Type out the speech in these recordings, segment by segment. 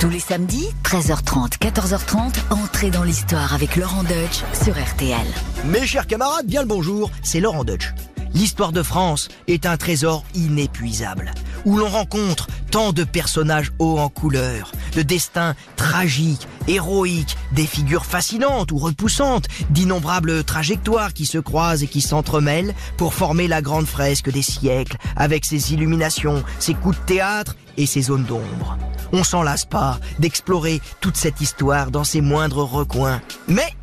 Tous les samedis, 13h30, 14h30, entrez dans l'histoire avec Laurent Deutsch sur RTL. Mes chers camarades, bien le bonjour, c'est Laurent Deutsch. L'histoire de France est un trésor inépuisable, où l'on rencontre tant de personnages hauts en couleur, de destins tragiques, héroïques, des figures fascinantes ou repoussantes, d'innombrables trajectoires qui se croisent et qui s'entremêlent pour former la grande fresque des siècles, avec ses illuminations, ses coups de théâtre et ses zones d'ombre. On s'en lasse pas d'explorer toute cette histoire dans ses moindres recoins. Mais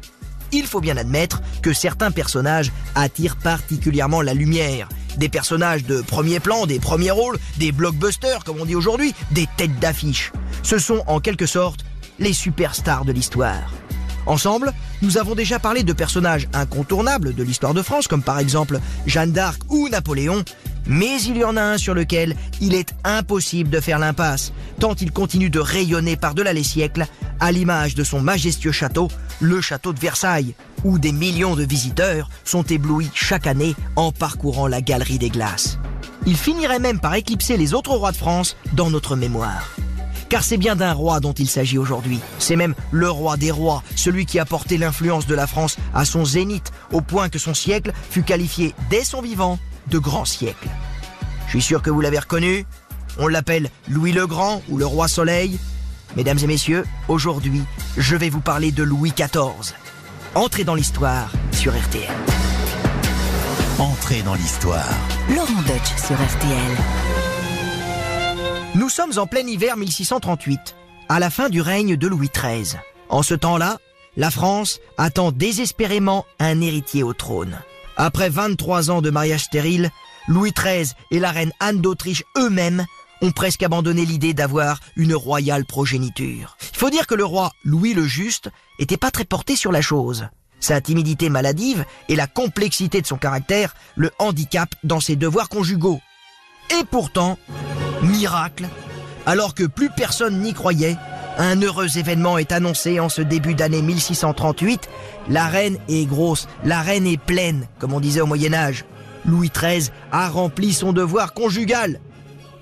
il faut bien admettre que certains personnages attirent particulièrement la lumière. Des personnages de premier plan, des premiers rôles, des blockbusters comme on dit aujourd'hui, des têtes d'affiche. Ce sont en quelque sorte les superstars de l'histoire. Ensemble, nous avons déjà parlé de personnages incontournables de l'histoire de France, comme par exemple Jeanne d'Arc ou Napoléon, mais il y en a un sur lequel il est impossible de faire l'impasse, tant il continue de rayonner par-delà les siècles, à l'image de son majestueux château, le château de Versailles, où des millions de visiteurs sont éblouis chaque année en parcourant la galerie des glaces. Il finirait même par éclipser les autres rois de France dans notre mémoire. Car c'est bien d'un roi dont il s'agit aujourd'hui. C'est même le roi des rois, celui qui a porté l'influence de la France à son zénith, au point que son siècle fut qualifié dès son vivant de grand siècle. Je suis sûr que vous l'avez reconnu. On l'appelle Louis le Grand ou le roi Soleil. Mesdames et messieurs, aujourd'hui, je vais vous parler de Louis XIV. Entrez dans l'histoire sur RTL. Entrez dans l'histoire. Laurent Deutsch sur RTL. Nous sommes en plein hiver 1638, à la fin du règne de Louis XIII. En ce temps-là, la France attend désespérément un héritier au trône. Après 23 ans de mariage stérile, Louis XIII et la reine Anne d'Autriche eux-mêmes ont presque abandonné l'idée d'avoir une royale progéniture. Il faut dire que le roi Louis le Juste était pas très porté sur la chose. Sa timidité maladive et la complexité de son caractère le handicapent dans ses devoirs conjugaux. Et pourtant, miracle, alors que plus personne n'y croyait, un heureux événement est annoncé en ce début d'année 1638. La reine est grosse, la reine est pleine, comme on disait au Moyen Âge. Louis XIII a rempli son devoir conjugal.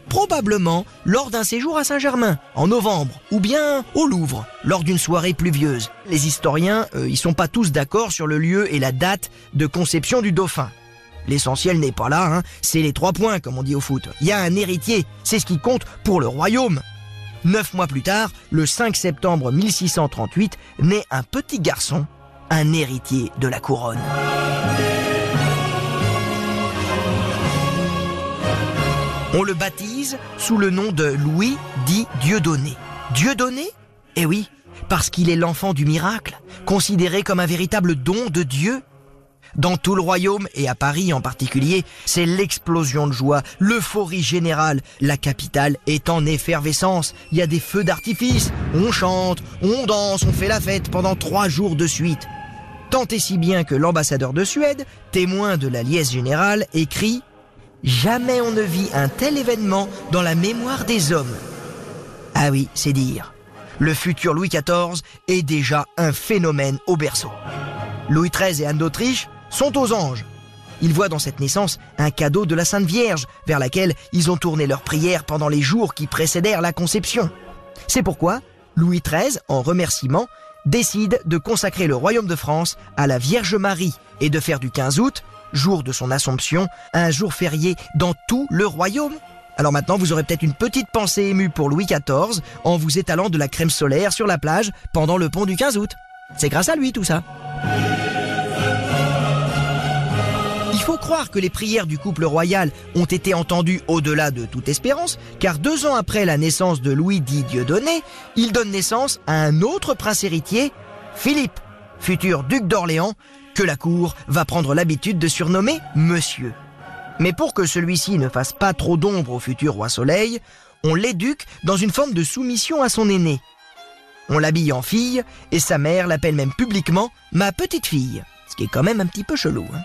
Probablement lors d'un séjour à Saint-Germain, en novembre, ou bien au Louvre, lors d'une soirée pluvieuse. Les historiens, euh, ils sont pas tous d'accord sur le lieu et la date de conception du dauphin. L'essentiel n'est pas là, hein. c'est les trois points, comme on dit au foot. Il y a un héritier, c'est ce qui compte pour le royaume. Neuf mois plus tard, le 5 septembre 1638, naît un petit garçon, un héritier de la couronne. On le baptise sous le nom de Louis dit Dieudonné. Dieudonné? Eh oui, parce qu'il est l'enfant du miracle, considéré comme un véritable don de Dieu. Dans tout le royaume, et à Paris en particulier, c'est l'explosion de joie, l'euphorie générale. La capitale est en effervescence. Il y a des feux d'artifice, on chante, on danse, on fait la fête pendant trois jours de suite. Tant et si bien que l'ambassadeur de Suède, témoin de la liesse générale, écrit Jamais on ne vit un tel événement dans la mémoire des hommes. Ah oui, c'est dire. Le futur Louis XIV est déjà un phénomène au berceau. Louis XIII et Anne d'Autriche sont aux anges. Ils voient dans cette naissance un cadeau de la Sainte Vierge, vers laquelle ils ont tourné leurs prières pendant les jours qui précédèrent la conception. C'est pourquoi Louis XIII, en remerciement, décide de consacrer le royaume de France à la Vierge Marie et de faire du 15 août, jour de son Assomption, un jour férié dans tout le royaume. Alors maintenant, vous aurez peut-être une petite pensée émue pour Louis XIV en vous étalant de la crème solaire sur la plage pendant le pont du 15 août. C'est grâce à lui tout ça. Il faut croire que les prières du couple royal ont été entendues au-delà de toute espérance, car deux ans après la naissance de Louis dit Dieudonné, il donne naissance à un autre prince héritier, Philippe, futur duc d'Orléans, que la cour va prendre l'habitude de surnommer Monsieur. Mais pour que celui-ci ne fasse pas trop d'ombre au futur roi Soleil, on l'éduque dans une forme de soumission à son aîné. On l'habille en fille, et sa mère l'appelle même publiquement ma petite fille, ce qui est quand même un petit peu chelou. Hein.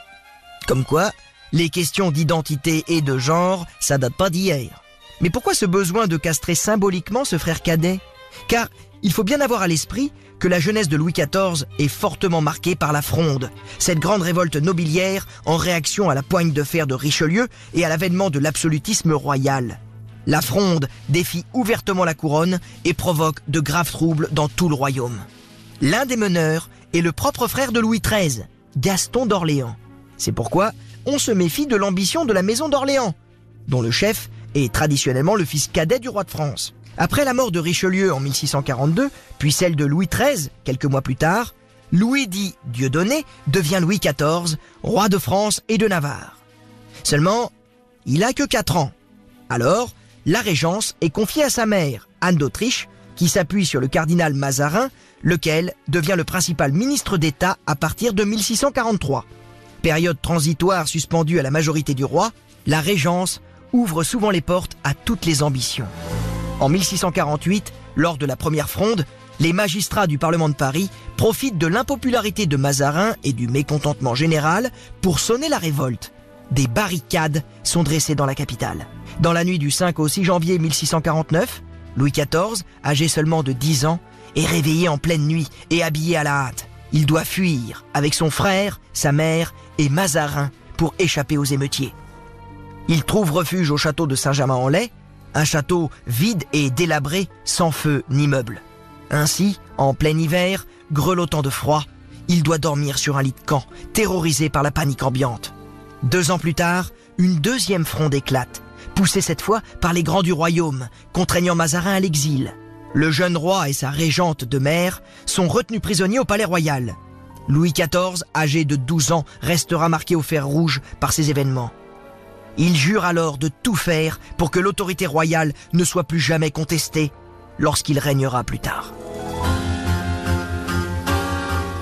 Comme quoi, les questions d'identité et de genre, ça date pas d'hier. Mais pourquoi ce besoin de castrer symboliquement ce frère cadet? Car il faut bien avoir à l'esprit que la jeunesse de Louis XIV est fortement marquée par la Fronde, cette grande révolte nobiliaire en réaction à la poigne de fer de Richelieu et à l'avènement de l'absolutisme royal. La fronde défie ouvertement la couronne et provoque de graves troubles dans tout le royaume. L'un des meneurs est le propre frère de Louis XIII, Gaston d'Orléans. C'est pourquoi on se méfie de l'ambition de la maison d'Orléans, dont le chef est traditionnellement le fils cadet du roi de France. Après la mort de Richelieu en 1642, puis celle de Louis XIII quelques mois plus tard, Louis dit Dieudonné devient Louis XIV, roi de France et de Navarre. Seulement, il a que 4 ans. Alors, la régence est confiée à sa mère, Anne d'Autriche, qui s'appuie sur le cardinal Mazarin, lequel devient le principal ministre d'État à partir de 1643. Période transitoire suspendue à la majorité du roi, la régence ouvre souvent les portes à toutes les ambitions. En 1648, lors de la première fronde, les magistrats du Parlement de Paris profitent de l'impopularité de Mazarin et du mécontentement général pour sonner la révolte. Des barricades sont dressées dans la capitale. Dans la nuit du 5 au 6 janvier 1649, Louis XIV, âgé seulement de 10 ans, est réveillé en pleine nuit et habillé à la hâte. Il doit fuir avec son frère, sa mère et Mazarin pour échapper aux émeutiers. Il trouve refuge au château de Saint-Germain-en-Laye, un château vide et délabré, sans feu ni meubles. Ainsi, en plein hiver, grelottant de froid, il doit dormir sur un lit de camp, terrorisé par la panique ambiante. Deux ans plus tard, une deuxième fronde éclate, poussée cette fois par les grands du royaume, contraignant Mazarin à l'exil. Le jeune roi et sa régente de mère sont retenus prisonniers au palais royal. Louis XIV, âgé de 12 ans, restera marqué au fer rouge par ces événements. Il jure alors de tout faire pour que l'autorité royale ne soit plus jamais contestée lorsqu'il régnera plus tard.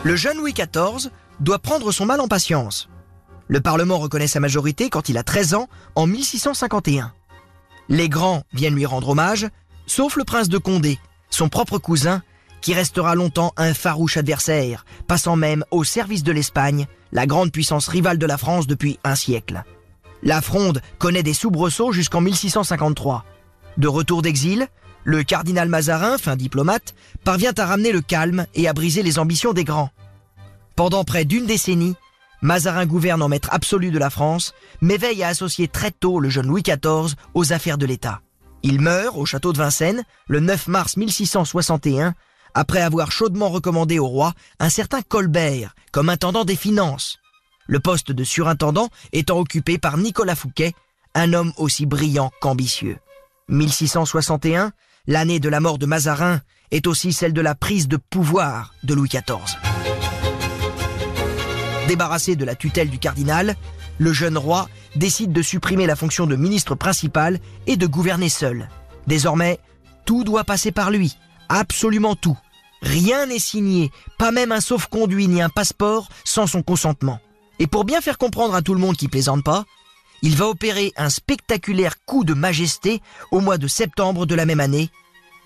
Le jeune Louis XIV doit prendre son mal en patience. Le Parlement reconnaît sa majorité quand il a 13 ans en 1651. Les grands viennent lui rendre hommage, sauf le prince de Condé, son propre cousin, qui restera longtemps un farouche adversaire, passant même au service de l'Espagne, la grande puissance rivale de la France depuis un siècle. La fronde connaît des soubresauts jusqu'en 1653. De retour d'exil, le cardinal Mazarin, fin diplomate, parvient à ramener le calme et à briser les ambitions des grands. Pendant près d'une décennie, Mazarin gouverne en maître absolu de la France, mais veille à associer très tôt le jeune Louis XIV aux affaires de l'État. Il meurt au château de Vincennes le 9 mars 1661, après avoir chaudement recommandé au roi un certain Colbert comme intendant des finances, le poste de surintendant étant occupé par Nicolas Fouquet, un homme aussi brillant qu'ambitieux. 1661, l'année de la mort de Mazarin, est aussi celle de la prise de pouvoir de Louis XIV. Débarrassé de la tutelle du cardinal, le jeune roi décide de supprimer la fonction de ministre principal et de gouverner seul. Désormais, tout doit passer par lui, absolument tout. Rien n'est signé, pas même un sauf-conduit ni un passeport sans son consentement. Et pour bien faire comprendre à tout le monde qui plaisante pas, il va opérer un spectaculaire coup de majesté au mois de septembre de la même année.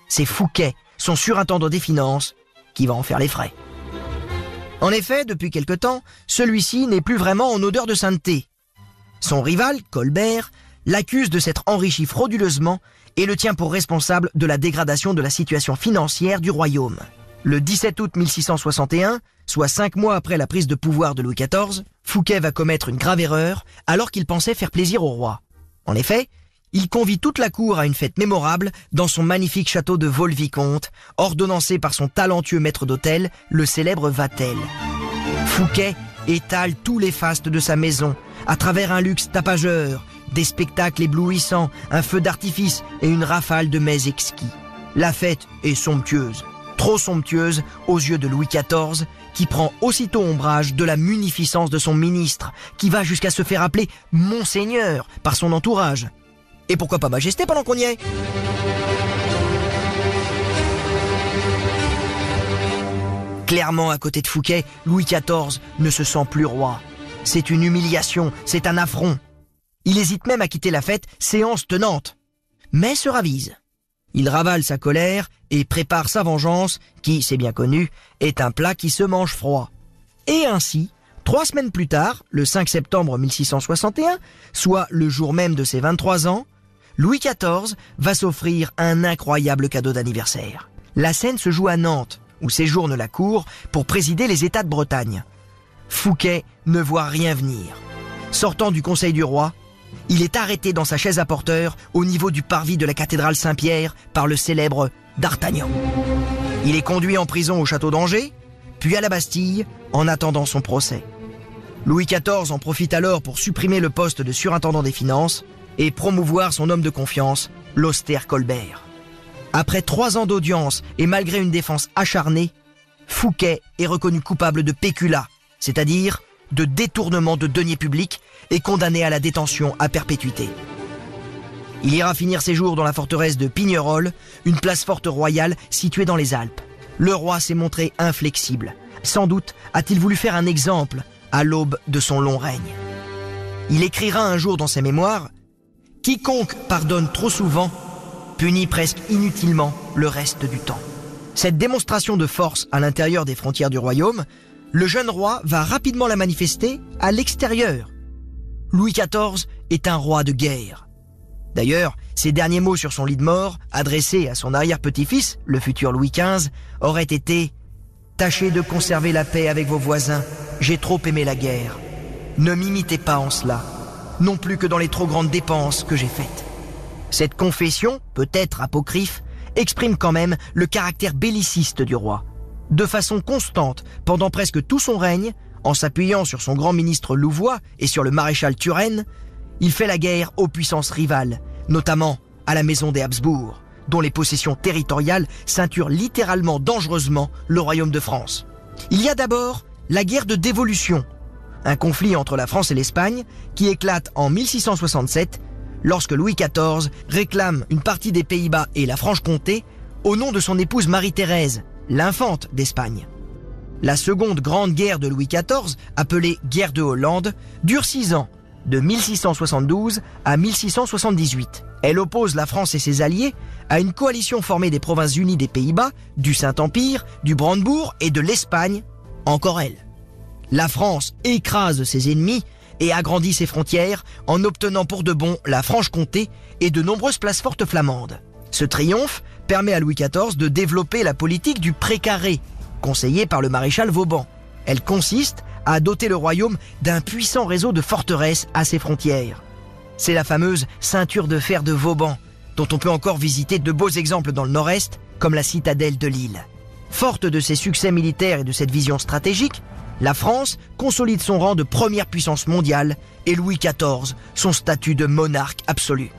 C'est Fouquet, son surintendant des finances, qui va en faire les frais. En effet, depuis quelque temps, celui-ci n'est plus vraiment en odeur de sainteté. Son rival, Colbert, l'accuse de s'être enrichi frauduleusement et le tient pour responsable de la dégradation de la situation financière du royaume. Le 17 août 1661, soit cinq mois après la prise de pouvoir de Louis XIV, Fouquet va commettre une grave erreur alors qu'il pensait faire plaisir au roi. En effet, il convie toute la cour à une fête mémorable dans son magnifique château de Vaux-le-Vicomte, ordonnancé par son talentueux maître d'hôtel, le célèbre Vatel. Fouquet étale tous les fastes de sa maison, à travers un luxe tapageur, des spectacles éblouissants, un feu d'artifice et une rafale de mets exquis. La fête est somptueuse, trop somptueuse aux yeux de Louis XIV, qui prend aussitôt ombrage de la munificence de son ministre, qui va jusqu'à se faire appeler Monseigneur par son entourage. Et pourquoi pas Majesté pendant qu'on y est? Clairement, à côté de Fouquet, Louis XIV ne se sent plus roi. C'est une humiliation, c'est un affront. Il hésite même à quitter la fête, séance tenante. Mais se ravise. Il ravale sa colère et prépare sa vengeance, qui, c'est bien connu, est un plat qui se mange froid. Et ainsi, trois semaines plus tard, le 5 septembre 1661, soit le jour même de ses 23 ans, Louis XIV va s'offrir un incroyable cadeau d'anniversaire. La scène se joue à Nantes, où séjourne la cour pour présider les États de Bretagne. Fouquet ne voit rien venir. Sortant du conseil du roi, il est arrêté dans sa chaise à porteur au niveau du parvis de la cathédrale Saint-Pierre par le célèbre D'Artagnan. Il est conduit en prison au château d'Angers, puis à la Bastille, en attendant son procès. Louis XIV en profite alors pour supprimer le poste de surintendant des finances et promouvoir son homme de confiance, l'austère Colbert. Après trois ans d'audience et malgré une défense acharnée, Fouquet est reconnu coupable de péculat, c'est-à-dire de détournement de deniers publics et condamné à la détention à perpétuité. Il ira finir ses jours dans la forteresse de Pignerol, une place forte royale située dans les Alpes. Le roi s'est montré inflexible. Sans doute a-t-il voulu faire un exemple à l'aube de son long règne. Il écrira un jour dans ses mémoires Quiconque pardonne trop souvent punit presque inutilement le reste du temps. Cette démonstration de force à l'intérieur des frontières du royaume, le jeune roi va rapidement la manifester à l'extérieur. Louis XIV est un roi de guerre. D'ailleurs, ses derniers mots sur son lit de mort, adressés à son arrière-petit-fils, le futur Louis XV, auraient été Tâchez de conserver la paix avec vos voisins, j'ai trop aimé la guerre. Ne m'imitez pas en cela, non plus que dans les trop grandes dépenses que j'ai faites. Cette confession, peut-être apocryphe, exprime quand même le caractère belliciste du roi. De façon constante, pendant presque tout son règne, en s'appuyant sur son grand ministre Louvois et sur le maréchal Turenne, il fait la guerre aux puissances rivales, notamment à la maison des Habsbourg, dont les possessions territoriales ceinturent littéralement dangereusement le royaume de France. Il y a d'abord la guerre de dévolution, un conflit entre la France et l'Espagne qui éclate en 1667 lorsque Louis XIV réclame une partie des Pays-Bas et la Franche-Comté au nom de son épouse Marie-Thérèse, l'infante d'Espagne. La seconde grande guerre de Louis XIV, appelée guerre de Hollande, dure six ans de 1672 à 1678. Elle oppose la France et ses alliés à une coalition formée des provinces unies des Pays-Bas, du Saint-Empire, du Brandebourg et de l'Espagne, encore elle. La France écrase ses ennemis et agrandit ses frontières en obtenant pour de bon la Franche-Comté et de nombreuses places fortes flamandes. Ce triomphe permet à Louis XIV de développer la politique du précaré, conseillée par le maréchal Vauban. Elle consiste a doté le royaume d'un puissant réseau de forteresses à ses frontières. C'est la fameuse ceinture de fer de Vauban, dont on peut encore visiter de beaux exemples dans le nord-est, comme la citadelle de Lille. Forte de ses succès militaires et de cette vision stratégique, la France consolide son rang de première puissance mondiale et Louis XIV son statut de monarque absolu.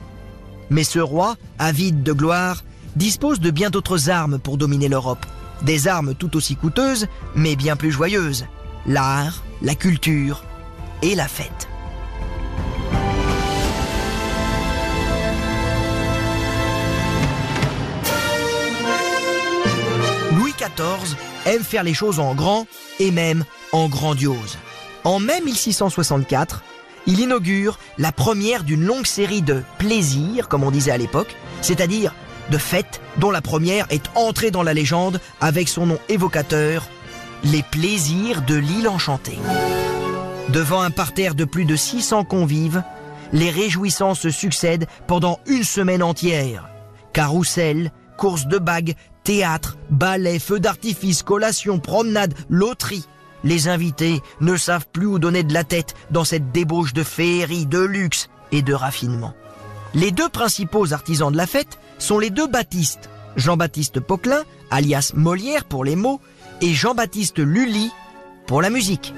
Mais ce roi, avide de gloire, dispose de bien d'autres armes pour dominer l'Europe. Des armes tout aussi coûteuses, mais bien plus joyeuses l'art, la culture et la fête. Louis XIV aime faire les choses en grand et même en grandiose. En mai 1664, il inaugure la première d'une longue série de plaisirs, comme on disait à l'époque, c'est-à-dire de fêtes dont la première est entrée dans la légende avec son nom évocateur, les plaisirs de l'île enchantée. Devant un parterre de plus de 600 convives, les réjouissances se succèdent pendant une semaine entière. Carrousel, courses de bagues, théâtre, ballet, feux d'artifice, collation, promenade, loterie. Les invités ne savent plus où donner de la tête dans cette débauche de féerie, de luxe et de raffinement. Les deux principaux artisans de la fête sont les deux Baptistes, Jean-Baptiste Poquelin, alias Molière pour les mots, et Jean-Baptiste Lully pour la musique.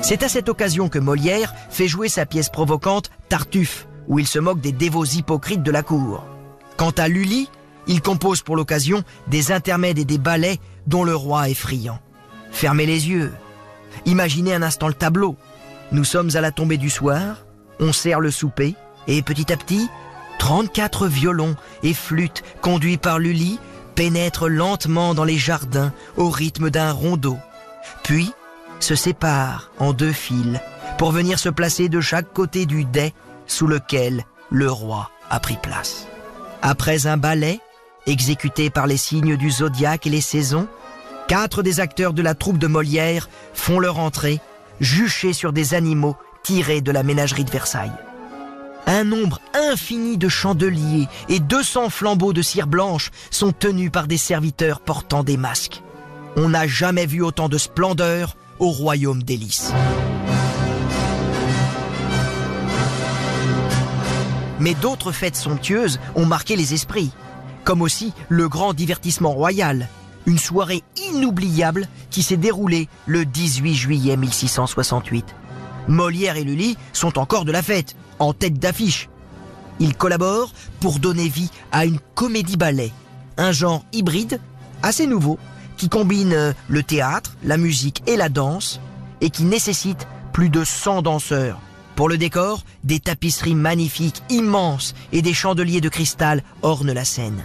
C'est à cette occasion que Molière fait jouer sa pièce provocante Tartuffe, où il se moque des dévots hypocrites de la cour. Quant à Lully, il compose pour l'occasion des intermèdes et des ballets dont le roi est friand. Fermez les yeux. Imaginez un instant le tableau. Nous sommes à la tombée du soir, on sert le souper, et petit à petit, 34 violons et flûtes conduits par Lully pénètrent lentement dans les jardins au rythme d'un rondeau, puis se séparent en deux files pour venir se placer de chaque côté du dais sous lequel le roi a pris place. Après un ballet, exécuté par les signes du zodiaque et les saisons, quatre des acteurs de la troupe de Molière font leur entrée, juchés sur des animaux tirés de la ménagerie de Versailles. Un nombre infini de chandeliers et 200 flambeaux de cire blanche sont tenus par des serviteurs portant des masques. On n'a jamais vu autant de splendeur au royaume d'Hélice. Mais d'autres fêtes somptueuses ont marqué les esprits, comme aussi le grand divertissement royal, une soirée inoubliable qui s'est déroulée le 18 juillet 1668. Molière et Lully sont encore de la fête, en tête d'affiche. Ils collaborent pour donner vie à une comédie-ballet, un genre hybride, assez nouveau, qui combine euh, le théâtre, la musique et la danse, et qui nécessite plus de 100 danseurs. Pour le décor, des tapisseries magnifiques, immenses, et des chandeliers de cristal ornent la scène.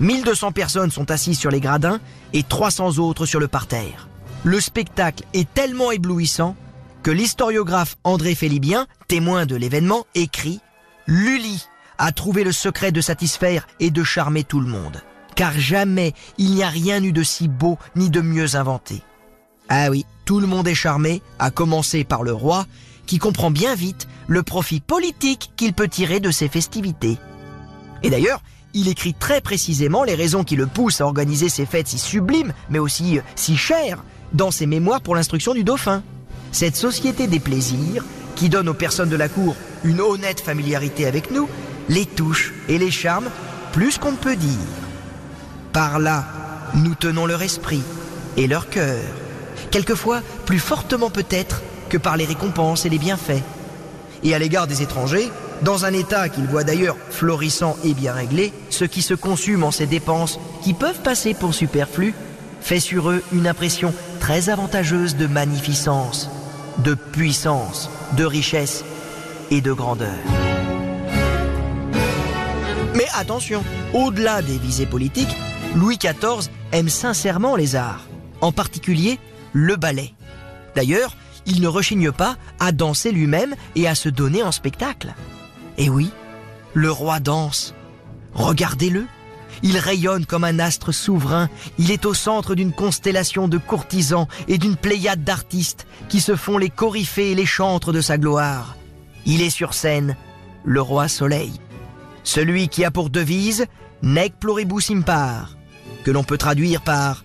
1200 personnes sont assises sur les gradins et 300 autres sur le parterre. Le spectacle est tellement éblouissant que l'historiographe André Félibien, témoin de l'événement, écrit Lully a trouvé le secret de satisfaire et de charmer tout le monde. Car jamais il n'y a rien eu de si beau ni de mieux inventé. Ah oui, tout le monde est charmé, à commencer par le roi, qui comprend bien vite le profit politique qu'il peut tirer de ces festivités. Et d'ailleurs, il écrit très précisément les raisons qui le poussent à organiser ces fêtes si sublimes, mais aussi euh, si chères, dans ses mémoires pour l'instruction du dauphin. Cette société des plaisirs, qui donne aux personnes de la cour une honnête familiarité avec nous, les touche et les charme plus qu'on ne peut dire. Par là, nous tenons leur esprit et leur cœur, quelquefois plus fortement peut-être que par les récompenses et les bienfaits. Et à l'égard des étrangers, dans un état qu'ils voient d'ailleurs florissant et bien réglé, ce qui se consume en ces dépenses, qui peuvent passer pour superflues, fait sur eux une impression très avantageuse de magnificence, de puissance, de richesse et de grandeur. Mais attention, au-delà des visées politiques, Louis XIV aime sincèrement les arts, en particulier le ballet. D'ailleurs, il ne rechigne pas à danser lui-même et à se donner en spectacle. Et oui, le roi danse. Regardez-le. Il rayonne comme un astre souverain. Il est au centre d'une constellation de courtisans et d'une pléiade d'artistes qui se font les coryphées et les chantres de sa gloire. Il est sur scène, le roi soleil. Celui qui a pour devise Nec pluribus impar, que l'on peut traduire par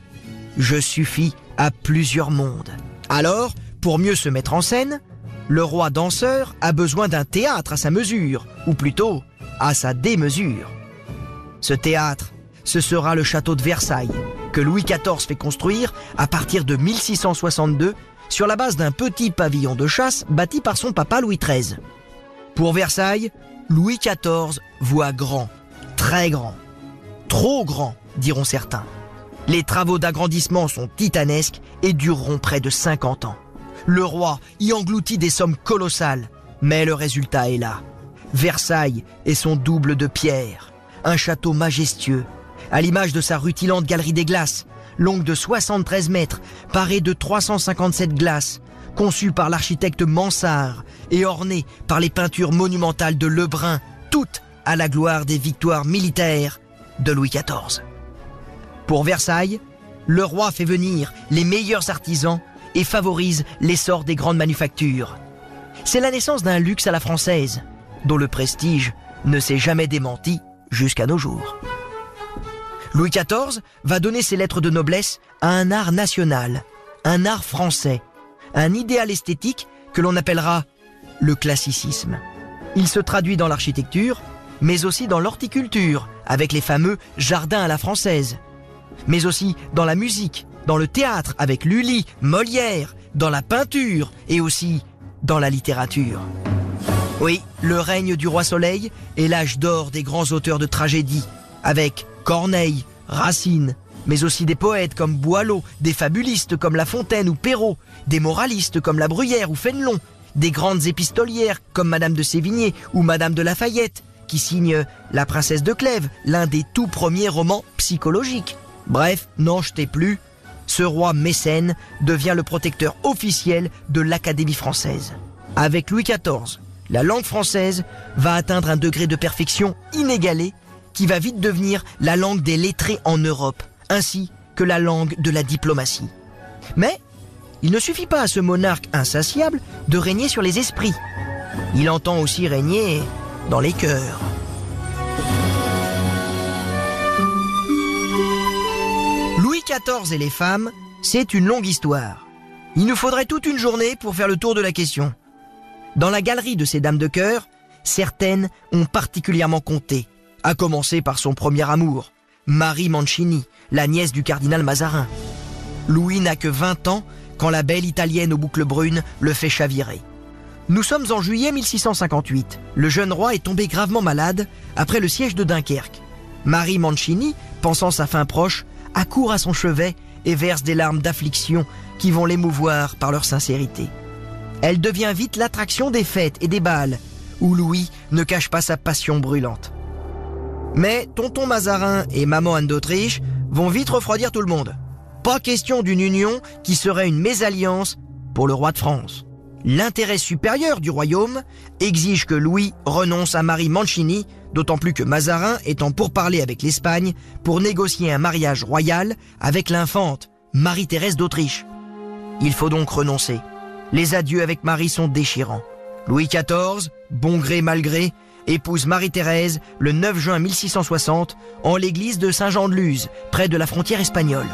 Je suffis à plusieurs mondes. Alors, pour mieux se mettre en scène, le roi danseur a besoin d'un théâtre à sa mesure, ou plutôt à sa démesure. Ce théâtre, ce sera le château de Versailles, que Louis XIV fait construire à partir de 1662 sur la base d'un petit pavillon de chasse bâti par son papa Louis XIII. Pour Versailles, Louis XIV voit grand, très grand, trop grand, diront certains. Les travaux d'agrandissement sont titanesques et dureront près de 50 ans. Le roi y engloutit des sommes colossales, mais le résultat est là. Versailles est son double de pierre, un château majestueux, à l'image de sa rutilante galerie des glaces, longue de 73 mètres, parée de 357 glaces, conçue par l'architecte Mansart et ornée par les peintures monumentales de Lebrun, toutes à la gloire des victoires militaires de Louis XIV. Pour Versailles, le roi fait venir les meilleurs artisans et favorise l'essor des grandes manufactures. C'est la naissance d'un luxe à la française, dont le prestige ne s'est jamais démenti jusqu'à nos jours. Louis XIV va donner ses lettres de noblesse à un art national, un art français, un idéal esthétique que l'on appellera le classicisme. Il se traduit dans l'architecture, mais aussi dans l'horticulture, avec les fameux jardins à la française, mais aussi dans la musique, dans le théâtre avec Lully, Molière, dans la peinture et aussi dans la littérature. Oui, le règne du roi Soleil est l'âge d'or des grands auteurs de tragédie, avec Corneille, Racine, mais aussi des poètes comme Boileau, des fabulistes comme La Fontaine ou Perrault, des moralistes comme La Bruyère ou Fénelon, des grandes épistolières comme Madame de Sévigné ou Madame de Lafayette, qui signent La Princesse de Clèves, l'un des tout premiers romans psychologiques. Bref, n'en jetez plus, ce roi mécène devient le protecteur officiel de l'Académie française. Avec Louis XIV, la langue française va atteindre un degré de perfection inégalé qui va vite devenir la langue des lettrés en Europe, ainsi que la langue de la diplomatie. Mais il ne suffit pas à ce monarque insatiable de régner sur les esprits. Il entend aussi régner dans les cœurs. Louis XIV et les femmes, c'est une longue histoire. Il nous faudrait toute une journée pour faire le tour de la question. Dans la galerie de ces dames de cœur, certaines ont particulièrement compté, à commencer par son premier amour, Marie Mancini, la nièce du cardinal Mazarin. Louis n'a que 20 ans quand la belle italienne aux boucles brunes le fait chavirer. Nous sommes en juillet 1658. Le jeune roi est tombé gravement malade après le siège de Dunkerque. Marie Mancini, pensant sa fin proche, accourt à son chevet et verse des larmes d'affliction qui vont l'émouvoir par leur sincérité. Elle devient vite l'attraction des fêtes et des bals, où Louis ne cache pas sa passion brûlante. Mais tonton Mazarin et maman Anne d'Autriche vont vite refroidir tout le monde. Pas question d'une union qui serait une mésalliance pour le roi de France l'intérêt supérieur du royaume exige que Louis renonce à Marie Mancini, d'autant plus que Mazarin est en pourparlers avec l'Espagne pour négocier un mariage royal avec l'infante Marie-Thérèse d'Autriche. Il faut donc renoncer. Les adieux avec Marie sont déchirants. Louis XIV, bon gré mal gré, épouse Marie-Thérèse le 9 juin 1660 en l'église de Saint-Jean-de-Luz, près de la frontière espagnole.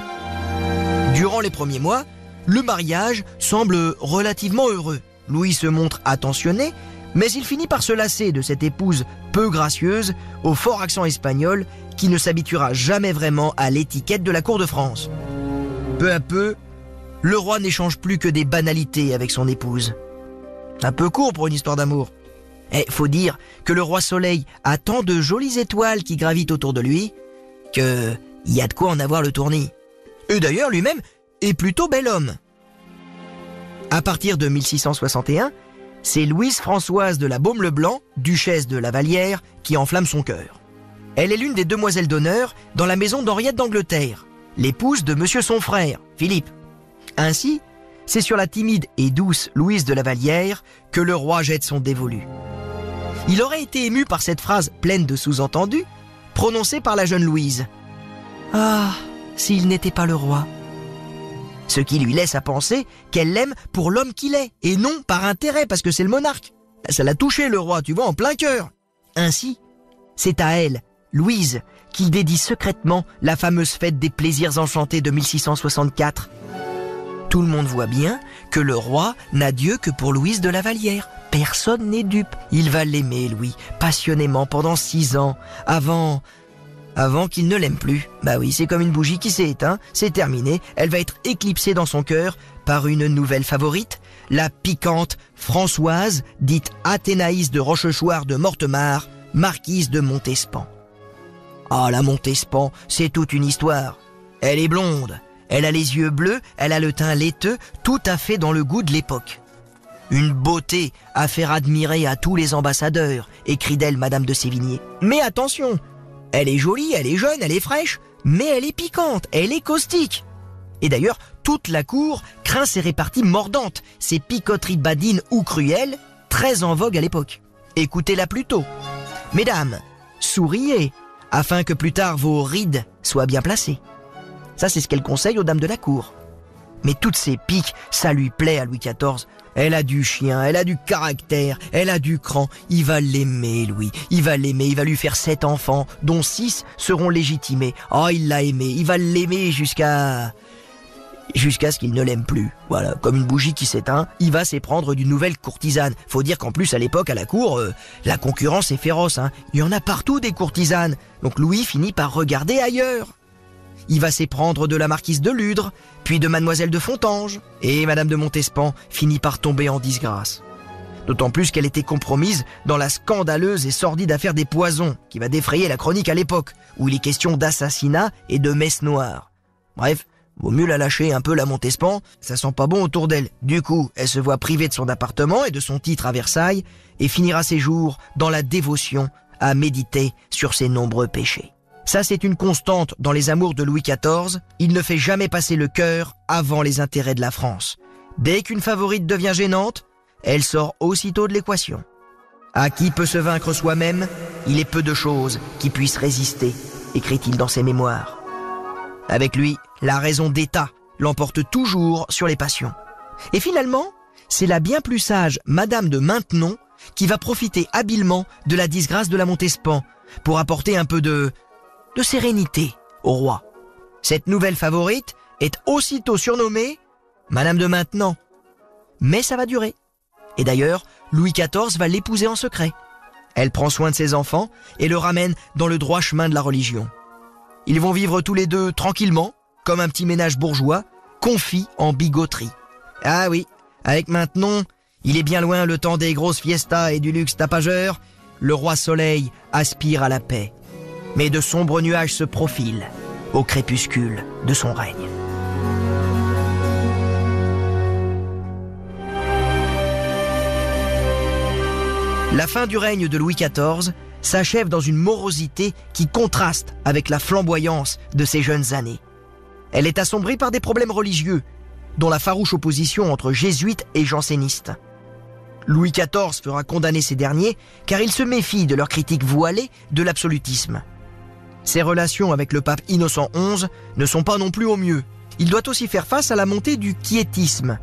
Durant les premiers mois, le mariage semble relativement heureux. Louis se montre attentionné, mais il finit par se lasser de cette épouse peu gracieuse, au fort accent espagnol, qui ne s'habituera jamais vraiment à l'étiquette de la cour de France. Peu à peu, le roi n'échange plus que des banalités avec son épouse. Un peu court pour une histoire d'amour. Et faut dire que le roi Soleil a tant de jolies étoiles qui gravitent autour de lui que y a de quoi en avoir le tournis. Et d'ailleurs, lui-même est plutôt bel homme. À partir de 1661, c'est Louise Françoise de la Baume-le-Blanc, duchesse de la Vallière, qui enflamme son cœur. Elle est l'une des demoiselles d'honneur dans la maison d'Henriette d'Angleterre, l'épouse de monsieur son frère, Philippe. Ainsi, c'est sur la timide et douce Louise de la Vallière que le roi jette son dévolu. Il aurait été ému par cette phrase pleine de sous-entendus, prononcée par la jeune Louise. Ah, s'il n'était pas le roi ce qui lui laisse à penser qu'elle l'aime pour l'homme qu'il est, et non par intérêt, parce que c'est le monarque. Ça l'a touché le roi, tu vois, en plein cœur. Ainsi, c'est à elle, Louise, qu'il dédie secrètement la fameuse fête des plaisirs enchantés de 1664. Tout le monde voit bien que le roi n'a Dieu que pour Louise de la Vallière. Personne n'est dupe. Il va l'aimer, Louis, passionnément pendant six ans, avant avant qu'il ne l'aime plus. Bah oui, c'est comme une bougie qui s'est éteinte, c'est terminé, elle va être éclipsée dans son cœur par une nouvelle favorite, la piquante Françoise, dite Athénaïs de Rochechouart de Mortemart, marquise de Montespan. Ah, la Montespan, c'est toute une histoire. Elle est blonde, elle a les yeux bleus, elle a le teint laiteux, tout à fait dans le goût de l'époque. Une beauté à faire admirer à tous les ambassadeurs, écrit d'elle Madame de Sévigné. Mais attention, elle est jolie, elle est jeune, elle est fraîche, mais elle est piquante, elle est caustique. Et d'ailleurs, toute la cour craint ses réparties mordantes, ses picoteries badines ou cruelles, très en vogue à l'époque. Écoutez-la plutôt. Mesdames, souriez, afin que plus tard vos rides soient bien placées. Ça, c'est ce qu'elle conseille aux dames de la cour. Mais toutes ces piques, ça lui plaît à Louis XIV. Elle a du chien, elle a du caractère, elle a du cran. Il va l'aimer, Louis. Il va l'aimer, il va lui faire sept enfants, dont six seront légitimés. Oh, il l'a aimé, il va l'aimer jusqu'à... Jusqu'à ce qu'il ne l'aime plus. Voilà, comme une bougie qui s'éteint, il va s'éprendre d'une nouvelle courtisane. Faut dire qu'en plus, à l'époque, à la cour, euh, la concurrence est féroce. Hein. Il y en a partout des courtisanes. Donc Louis finit par regarder ailleurs. Il va s'éprendre de la marquise de Ludre, puis de mademoiselle de Fontange, et madame de Montespan finit par tomber en disgrâce. D'autant plus qu'elle était compromise dans la scandaleuse et sordide affaire des poisons, qui va défrayer la chronique à l'époque, où il est question d'assassinat et de messe noire. Bref, vaut mieux la lâcher un peu la Montespan, ça sent pas bon autour d'elle. Du coup, elle se voit privée de son appartement et de son titre à Versailles, et finira ses jours dans la dévotion à méditer sur ses nombreux péchés. Ça, c'est une constante dans les amours de Louis XIV. Il ne fait jamais passer le cœur avant les intérêts de la France. Dès qu'une favorite devient gênante, elle sort aussitôt de l'équation. À qui peut se vaincre soi-même, il est peu de choses qui puissent résister, écrit-il dans ses mémoires. Avec lui, la raison d'État l'emporte toujours sur les passions. Et finalement, c'est la bien plus sage Madame de Maintenon qui va profiter habilement de la disgrâce de la Montespan pour apporter un peu de de sérénité au roi. Cette nouvelle favorite est aussitôt surnommée Madame de Maintenant. Mais ça va durer. Et d'ailleurs, Louis XIV va l'épouser en secret. Elle prend soin de ses enfants et le ramène dans le droit chemin de la religion. Ils vont vivre tous les deux tranquillement, comme un petit ménage bourgeois, confit en bigoterie. Ah oui, avec maintenant, il est bien loin le temps des grosses fiestas et du luxe tapageur, le roi soleil aspire à la paix. Mais de sombres nuages se profilent au crépuscule de son règne. La fin du règne de Louis XIV s'achève dans une morosité qui contraste avec la flamboyance de ses jeunes années. Elle est assombrie par des problèmes religieux, dont la farouche opposition entre jésuites et jansénistes. Louis XIV fera condamner ces derniers car il se méfie de leur critique voilée de l'absolutisme. Ses relations avec le pape Innocent XI ne sont pas non plus au mieux. Il doit aussi faire face à la montée du quiétisme,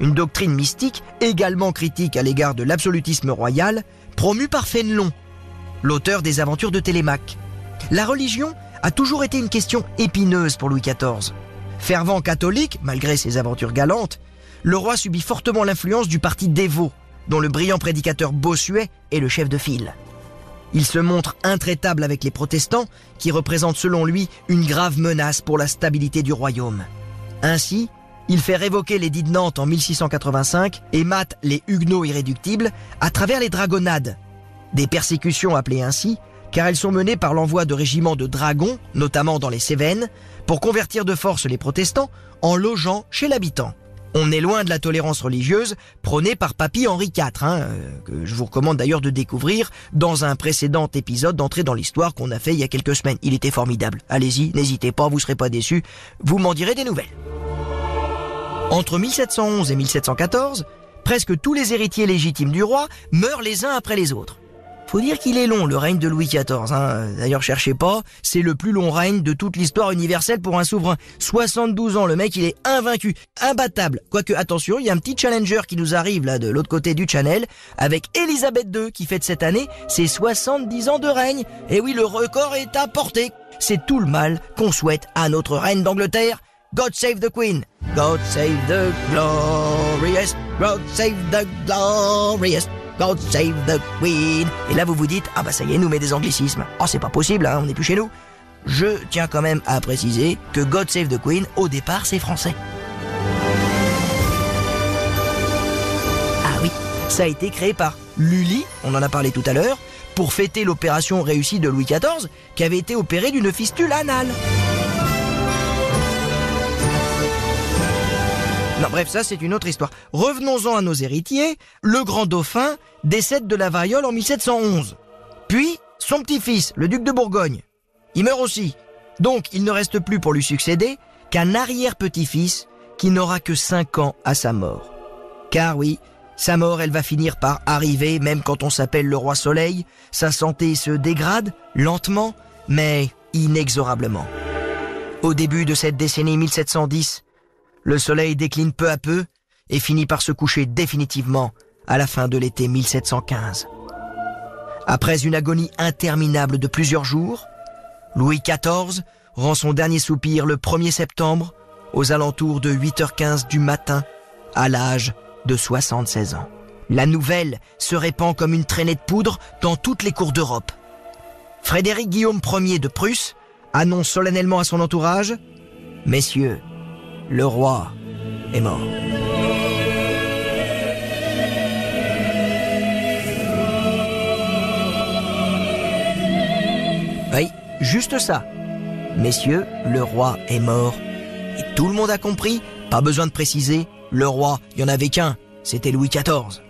une doctrine mystique également critique à l'égard de l'absolutisme royal, promue par Fénelon, l'auteur des aventures de Télémaque. La religion a toujours été une question épineuse pour Louis XIV. Fervent catholique, malgré ses aventures galantes, le roi subit fortement l'influence du parti dévot, dont le brillant prédicateur Bossuet est le chef de file. Il se montre intraitable avec les protestants, qui représentent selon lui une grave menace pour la stabilité du royaume. Ainsi, il fait révoquer l'édit de Nantes en 1685 et mate les Huguenots irréductibles à travers les dragonnades. Des persécutions appelées ainsi, car elles sont menées par l'envoi de régiments de dragons, notamment dans les Cévennes, pour convertir de force les protestants en logeant chez l'habitant. On est loin de la tolérance religieuse prônée par Papy Henri IV, hein, euh, que je vous recommande d'ailleurs de découvrir dans un précédent épisode d'entrée dans l'histoire qu'on a fait il y a quelques semaines. Il était formidable. Allez-y, n'hésitez pas, vous serez pas déçus, vous m'en direz des nouvelles. Entre 1711 et 1714, presque tous les héritiers légitimes du roi meurent les uns après les autres. Faut dire qu'il est long, le règne de Louis XIV. Hein. D'ailleurs, cherchez pas, c'est le plus long règne de toute l'histoire universelle pour un souverain. 72 ans, le mec, il est invaincu, imbattable. Quoique, attention, il y a un petit challenger qui nous arrive là de l'autre côté du channel, avec Elisabeth II qui fête cette année ses 70 ans de règne. Et oui, le record est à portée. C'est tout le mal qu'on souhaite à notre reine d'Angleterre. God save the Queen. God save the glorious. God save the glorious. God save the Queen. Et là, vous vous dites, ah bah ça y est, nous met des anglicismes. Oh, c'est pas possible, hein, on n'est plus chez nous. Je tiens quand même à préciser que God save the Queen, au départ, c'est français. Ah oui, ça a été créé par Lully, on en a parlé tout à l'heure, pour fêter l'opération réussie de Louis XIV, qui avait été opéré d'une fistule anale. Bref, ça c'est une autre histoire. Revenons-en à nos héritiers. Le grand dauphin décède de la variole en 1711. Puis, son petit-fils, le duc de Bourgogne, il meurt aussi. Donc, il ne reste plus pour lui succéder qu'un arrière-petit-fils qui n'aura que 5 ans à sa mort. Car oui, sa mort, elle va finir par arriver, même quand on s'appelle le roi soleil. Sa santé se dégrade, lentement, mais inexorablement. Au début de cette décennie 1710, le soleil décline peu à peu et finit par se coucher définitivement à la fin de l'été 1715. Après une agonie interminable de plusieurs jours, Louis XIV rend son dernier soupir le 1er septembre aux alentours de 8h15 du matin à l'âge de 76 ans. La nouvelle se répand comme une traînée de poudre dans toutes les cours d'Europe. Frédéric Guillaume Ier de Prusse annonce solennellement à son entourage Messieurs, le roi est mort. Oui, juste ça. Messieurs, le roi est mort. Et tout le monde a compris, pas besoin de préciser, le roi, il n'y en avait qu'un, c'était Louis XIV.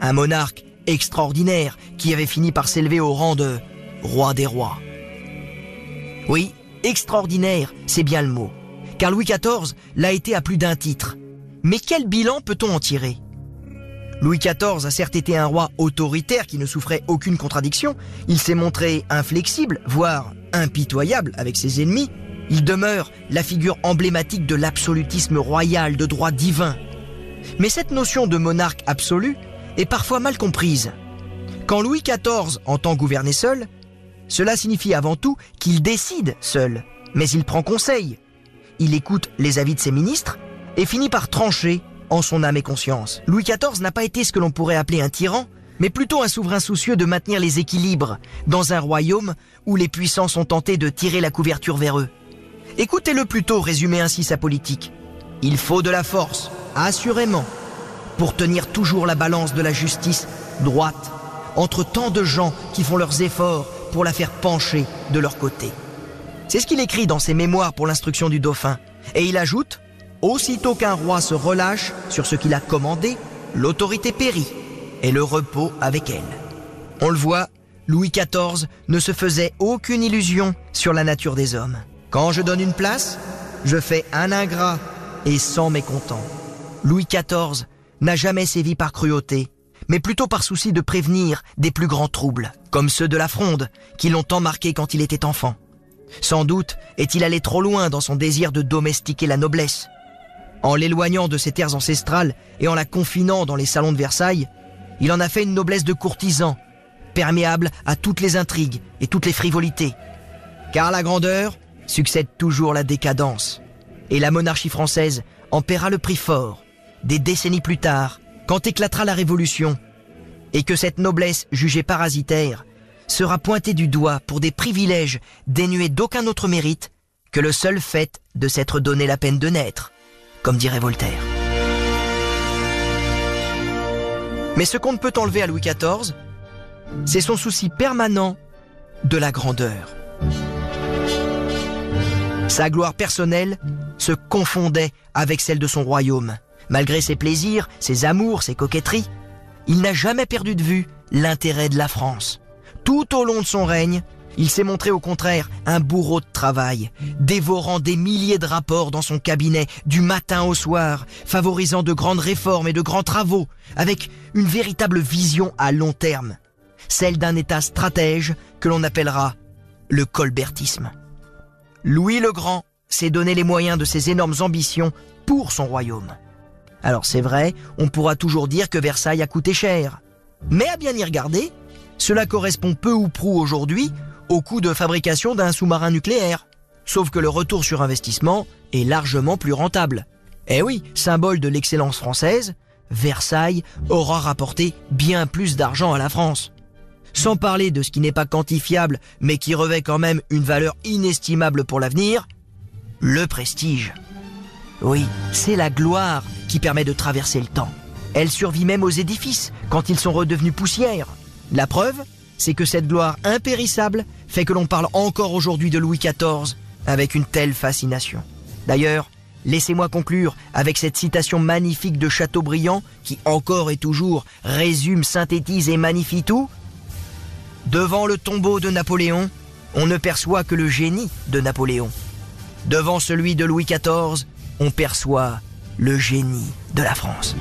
Un monarque extraordinaire qui avait fini par s'élever au rang de roi des rois. Oui, extraordinaire, c'est bien le mot car Louis XIV l'a été à plus d'un titre. Mais quel bilan peut-on en tirer? Louis XIV a certes été un roi autoritaire qui ne souffrait aucune contradiction, il s'est montré inflexible, voire impitoyable avec ses ennemis, il demeure la figure emblématique de l'absolutisme royal de droit divin. Mais cette notion de monarque absolu est parfois mal comprise. Quand Louis XIV entend gouverner seul, cela signifie avant tout qu'il décide seul, mais il prend conseil, il écoute les avis de ses ministres et finit par trancher en son âme et conscience. Louis XIV n'a pas été ce que l'on pourrait appeler un tyran, mais plutôt un souverain soucieux de maintenir les équilibres dans un royaume où les puissants sont tentés de tirer la couverture vers eux. Écoutez-le plutôt résumer ainsi sa politique. Il faut de la force, assurément, pour tenir toujours la balance de la justice droite entre tant de gens qui font leurs efforts pour la faire pencher de leur côté. C'est ce qu'il écrit dans ses mémoires pour l'instruction du dauphin. Et il ajoute, Aussitôt qu'un roi se relâche sur ce qu'il a commandé, l'autorité périt, et le repos avec elle. On le voit, Louis XIV ne se faisait aucune illusion sur la nature des hommes. Quand je donne une place, je fais un ingrat et sans mécontent. Louis XIV n'a jamais sévi par cruauté, mais plutôt par souci de prévenir des plus grands troubles, comme ceux de la fronde, qui l'ont tant marqué quand il était enfant. Sans doute est-il allé trop loin dans son désir de domestiquer la noblesse. En l'éloignant de ses terres ancestrales et en la confinant dans les salons de Versailles, il en a fait une noblesse de courtisan, perméable à toutes les intrigues et toutes les frivolités. Car la grandeur succède toujours la décadence. Et la monarchie française en paiera le prix fort, des décennies plus tard, quand éclatera la Révolution, et que cette noblesse jugée parasitaire sera pointée du doigt pour des privilèges dénués d'aucun autre mérite que le seul fait de s'être donné la peine de naître, comme dirait Voltaire. Mais ce qu'on ne peut enlever à Louis XIV, c'est son souci permanent de la grandeur. Sa gloire personnelle se confondait avec celle de son royaume. Malgré ses plaisirs, ses amours, ses coquetteries, il n'a jamais perdu de vue l'intérêt de la France. Tout au long de son règne, il s'est montré au contraire un bourreau de travail, dévorant des milliers de rapports dans son cabinet du matin au soir, favorisant de grandes réformes et de grands travaux, avec une véritable vision à long terme, celle d'un État stratège que l'on appellera le colbertisme. Louis le Grand s'est donné les moyens de ses énormes ambitions pour son royaume. Alors c'est vrai, on pourra toujours dire que Versailles a coûté cher. Mais à bien y regarder, cela correspond peu ou prou aujourd'hui au coût de fabrication d'un sous-marin nucléaire. Sauf que le retour sur investissement est largement plus rentable. Eh oui, symbole de l'excellence française, Versailles aura rapporté bien plus d'argent à la France. Sans parler de ce qui n'est pas quantifiable, mais qui revêt quand même une valeur inestimable pour l'avenir, le prestige. Oui, c'est la gloire qui permet de traverser le temps. Elle survit même aux édifices quand ils sont redevenus poussière. La preuve, c'est que cette gloire impérissable fait que l'on parle encore aujourd'hui de Louis XIV avec une telle fascination. D'ailleurs, laissez-moi conclure avec cette citation magnifique de Chateaubriand qui encore et toujours résume, synthétise et magnifie tout. Devant le tombeau de Napoléon, on ne perçoit que le génie de Napoléon. Devant celui de Louis XIV, on perçoit le génie de la France.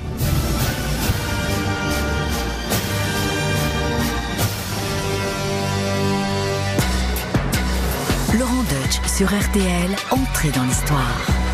Sur RTL, entrée dans l'histoire.